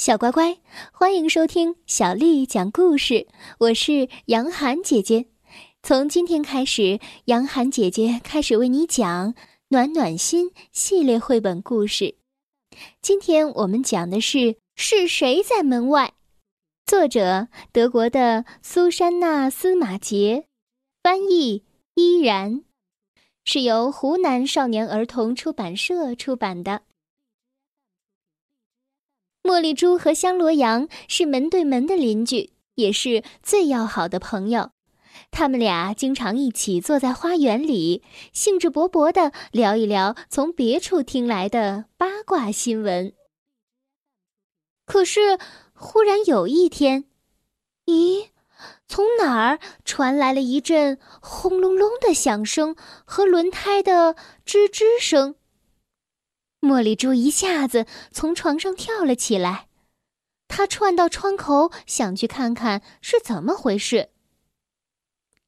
小乖乖，欢迎收听小丽讲故事。我是杨涵姐姐。从今天开始，杨涵姐姐开始为你讲《暖暖心》系列绘本故事。今天我们讲的是“是谁在门外”，作者德国的苏珊娜·司马杰，翻译依然，是由湖南少年儿童出版社出版的。茉莉猪和香罗羊是门对门的邻居，也是最要好的朋友。他们俩经常一起坐在花园里，兴致勃勃地聊一聊从别处听来的八卦新闻。可是，忽然有一天，咦，从哪儿传来了一阵轰隆隆的响声和轮胎的吱吱声？茉莉猪一下子从床上跳了起来，她窜到窗口，想去看看是怎么回事。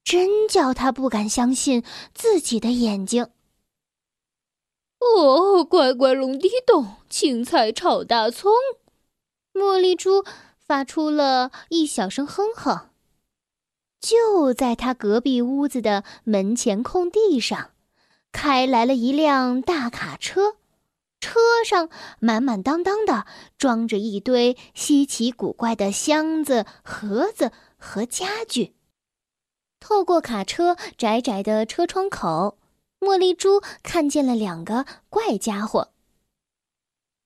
真叫她不敢相信自己的眼睛。哦，乖乖龙地咚，青菜炒大葱。茉莉猪发出了一小声哼哼。就在他隔壁屋子的门前空地上，开来了一辆大卡车。车上满满当当的装着一堆稀奇古怪的箱子、盒子和家具。透过卡车窄窄的车窗口，茉莉猪看见了两个怪家伙。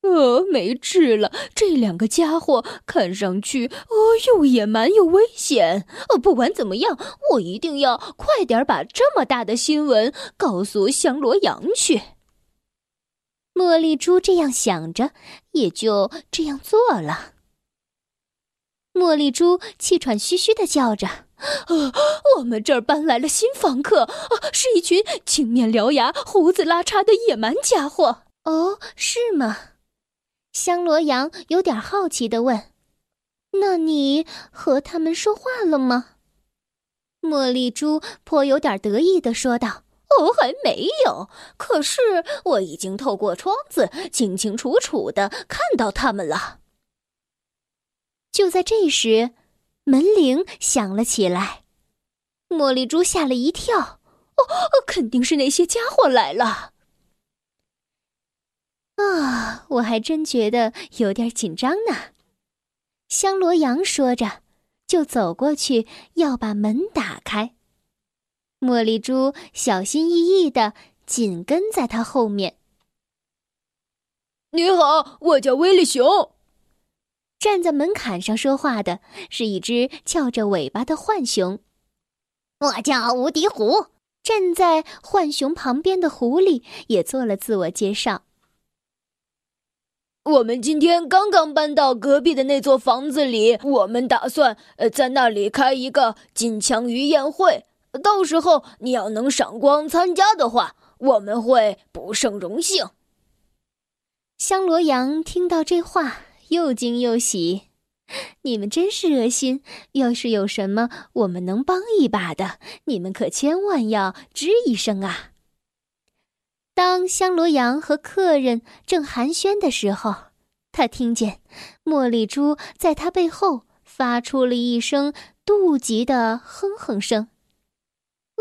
呃，没治了！这两个家伙看上去，呃，又野蛮又危险。呃，不管怎么样，我一定要快点把这么大的新闻告诉香罗羊去。茉莉猪这样想着，也就这样做了。茉莉猪气喘吁吁的叫着：“呃，我们这儿搬来了新房客，啊，是一群青面獠牙、胡子拉碴的野蛮家伙。”哦，是吗？香罗羊有点好奇的问：“那你和他们说话了吗？”茉莉猪颇有点得意的说道。哦，还没有。可是我已经透过窗子清清楚楚的看到他们了。就在这时，门铃响了起来，茉莉猪吓了一跳。哦，肯定是那些家伙来了。啊，我还真觉得有点紧张呢。香罗羊说着，就走过去要把门打开。茉莉猪小心翼翼的紧跟在他后面。你好，我叫威利熊。站在门槛上说话的是一只翘着尾巴的浣熊。我叫无敌狐。站在浣熊旁边的狐狸也做了自我介绍。我们今天刚刚搬到隔壁的那座房子里，我们打算呃在那里开一个金枪鱼宴会。到时候你要能赏光参加的话，我们会不胜荣幸。香罗羊听到这话，又惊又喜。你们真是热心，要是有什么我们能帮一把的，你们可千万要吱一声啊！当香罗羊和客人正寒暄的时候，他听见茉莉猪在他背后发出了一声妒忌的哼哼声。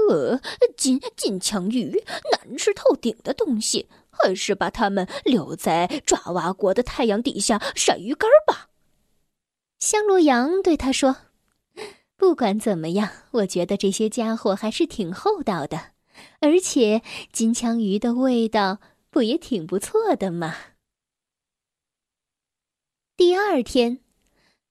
呃，金金枪鱼，难吃透顶的东西，还是把它们留在爪哇国的太阳底下晒鱼干吧。香罗阳对他说：“不管怎么样，我觉得这些家伙还是挺厚道的，而且金枪鱼的味道不也挺不错的吗？”第二天。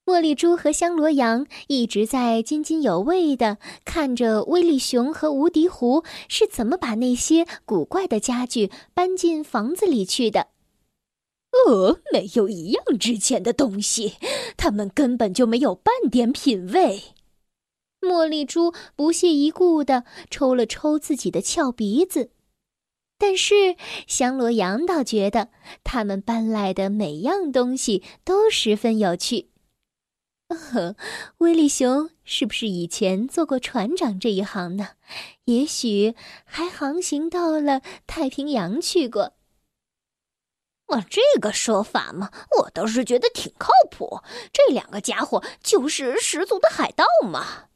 茉莉猪和香罗羊一直在津津有味地看着威利熊和无敌狐是怎么把那些古怪的家具搬进房子里去的。呃，没有一样值钱的东西，他们根本就没有半点品味。茉莉猪不屑一顾地抽了抽自己的翘鼻子，但是香罗羊倒觉得他们搬来的每样东西都十分有趣。呵，威利熊是不是以前做过船长这一行呢？也许还航行到了太平洋去过。啊，这个说法嘛，我倒是觉得挺靠谱。这两个家伙就是十足的海盗嘛。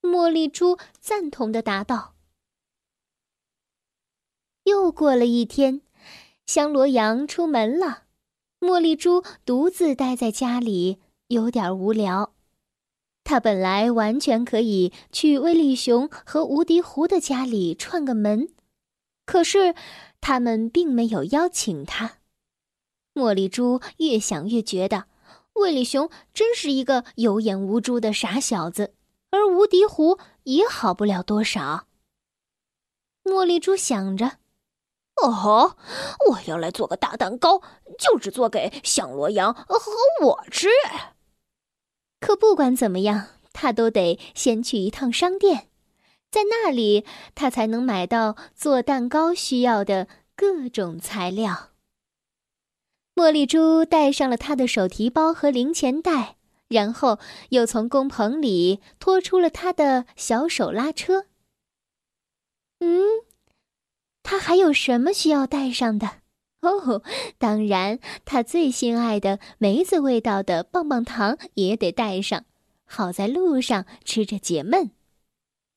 茉莉猪赞同的答道。又过了一天，香罗羊出门了，茉莉猪独自待在家里，有点无聊。他本来完全可以去威利熊和无敌狐的家里串个门，可是他们并没有邀请他。茉莉猪越想越觉得，威利熊真是一个有眼无珠的傻小子，而无敌狐也好不了多少。茉莉猪想着：“哦吼，我要来做个大蛋糕，就是做给响罗羊和我吃。”可不管怎么样，他都得先去一趟商店，在那里他才能买到做蛋糕需要的各种材料。茉莉猪带上了他的手提包和零钱袋，然后又从工棚里拖出了他的小手拉车。嗯，他还有什么需要带上的？哦，当然，他最心爱的梅子味道的棒棒糖也得带上，好在路上吃着解闷。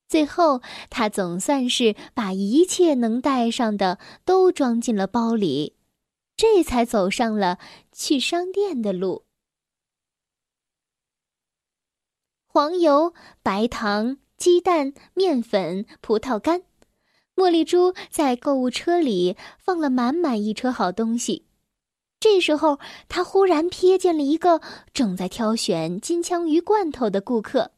最后，他总算是把一切能带上的都装进了包里，这才走上了去商店的路。黄油、白糖、鸡蛋、面粉、葡萄干。茉莉猪在购物车里放了满满一车好东西，这时候他忽然瞥见了一个正在挑选金枪鱼罐头的顾客。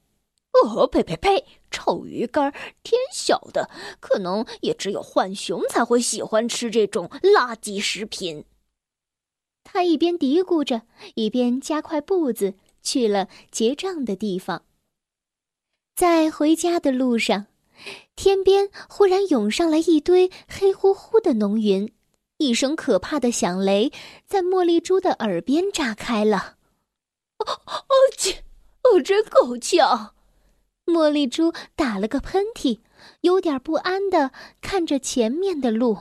哦，呸呸呸！臭鱼干，天晓得，可能也只有浣熊才会喜欢吃这种垃圾食品。他一边嘀咕着，一边加快步子去了结账的地方。在回家的路上。天边忽然涌上来一堆黑乎乎的浓云，一声可怕的响雷在茉莉珠的耳边炸开了。哦哦切！哦，真够呛！茉莉珠打了个喷嚏，有点不安的看着前面的路。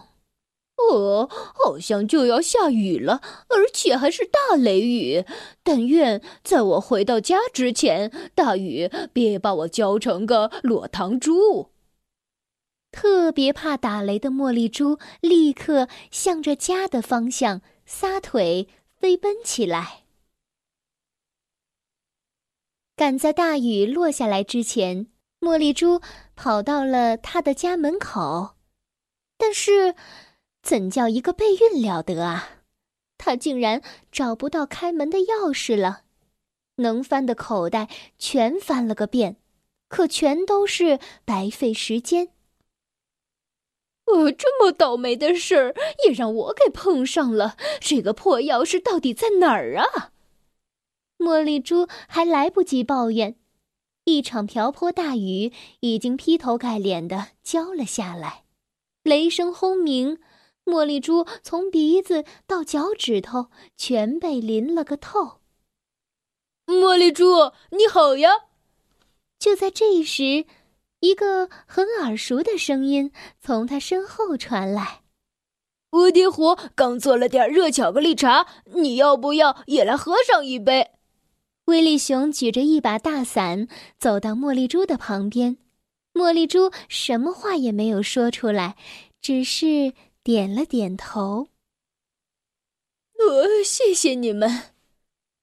哦，好像就要下雨了，而且还是大雷雨。但愿在我回到家之前，大雨别把我浇成个落汤猪。特别怕打雷的茉莉猪立刻向着家的方向撒腿飞奔起来。赶在大雨落下来之前，茉莉猪跑到了他的家门口，但是。怎叫一个备孕了得啊！他竟然找不到开门的钥匙了，能翻的口袋全翻了个遍，可全都是白费时间。呃，这么倒霉的事儿也让我给碰上了。这个破钥匙到底在哪儿啊？茉莉珠还来不及抱怨，一场瓢泼大雨已经劈头盖脸的浇了下来，雷声轰鸣。茉莉珠从鼻子到脚趾头全被淋了个透。茉莉珠，你好呀！就在这时，一个很耳熟的声音从他身后传来：“无敌虎刚做了点热巧克力茶，你要不要也来喝上一杯？”威利熊举着一把大伞走到茉莉珠的旁边，茉莉珠什么话也没有说出来，只是。点了点头。呃，谢谢你们。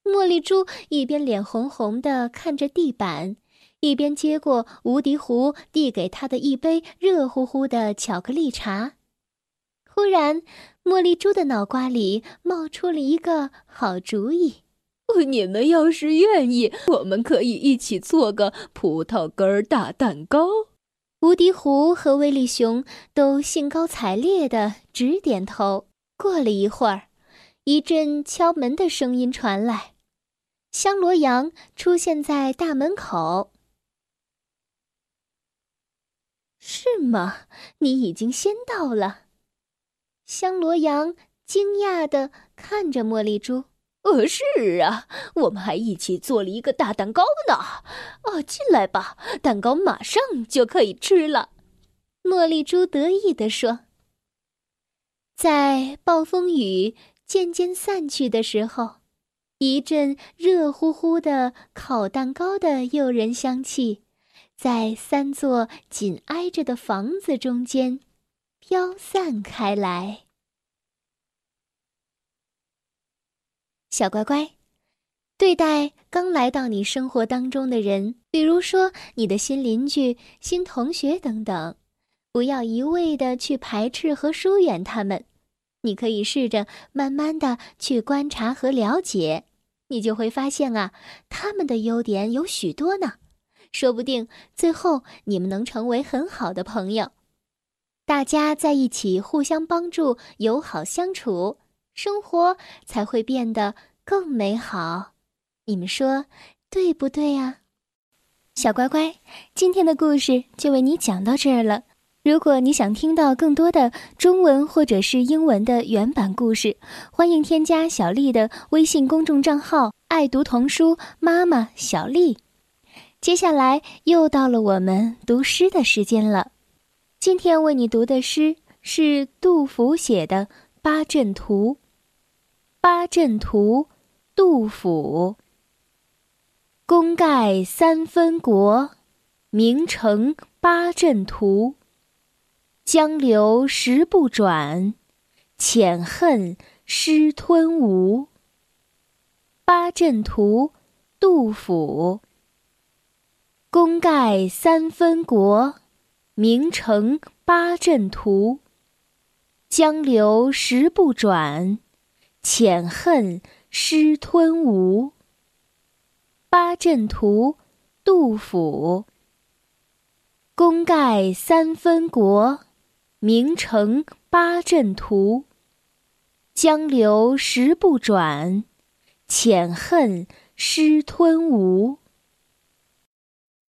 茉莉猪一边脸红红的看着地板，一边接过无敌壶递给他的一杯热乎乎的巧克力茶。忽然，茉莉猪的脑瓜里冒出了一个好主意：你们要是愿意，我们可以一起做个葡萄干大蛋糕。无敌狐和威利熊都兴高采烈地直点头。过了一会儿，一阵敲门的声音传来，香罗羊出现在大门口。是吗？你已经先到了。香罗羊惊讶地看着茉莉猪。呃，是啊，我们还一起做了一个大蛋糕呢。啊，进来吧，蛋糕马上就可以吃了。茉莉猪得意地说。在暴风雨、渐渐散去的时候，一阵热乎乎的烤蛋糕的诱人香气，在三座紧挨着的房子中间飘散开来。小乖乖，对待刚来到你生活当中的人，比如说你的新邻居、新同学等等，不要一味的去排斥和疏远他们。你可以试着慢慢的去观察和了解，你就会发现啊，他们的优点有许多呢。说不定最后你们能成为很好的朋友，大家在一起互相帮助，友好相处。生活才会变得更美好，你们说对不对呀？小乖乖，今天的故事就为你讲到这儿了。如果你想听到更多的中文或者是英文的原版故事，欢迎添加小丽的微信公众账号“爱读童书妈妈小丽”。接下来又到了我们读诗的时间了。今天为你读的诗是杜甫写的《八阵图》。八阵图，杜甫。功盖三分国，名成八阵图。江流石不转，浅恨湿吞吴。八阵图，杜甫。功盖三分国，名成八阵图。江流石不转。浅恨失吞吴。八阵图，杜甫。功盖三分国，名成八阵图。江流石不转，浅恨失吞吴。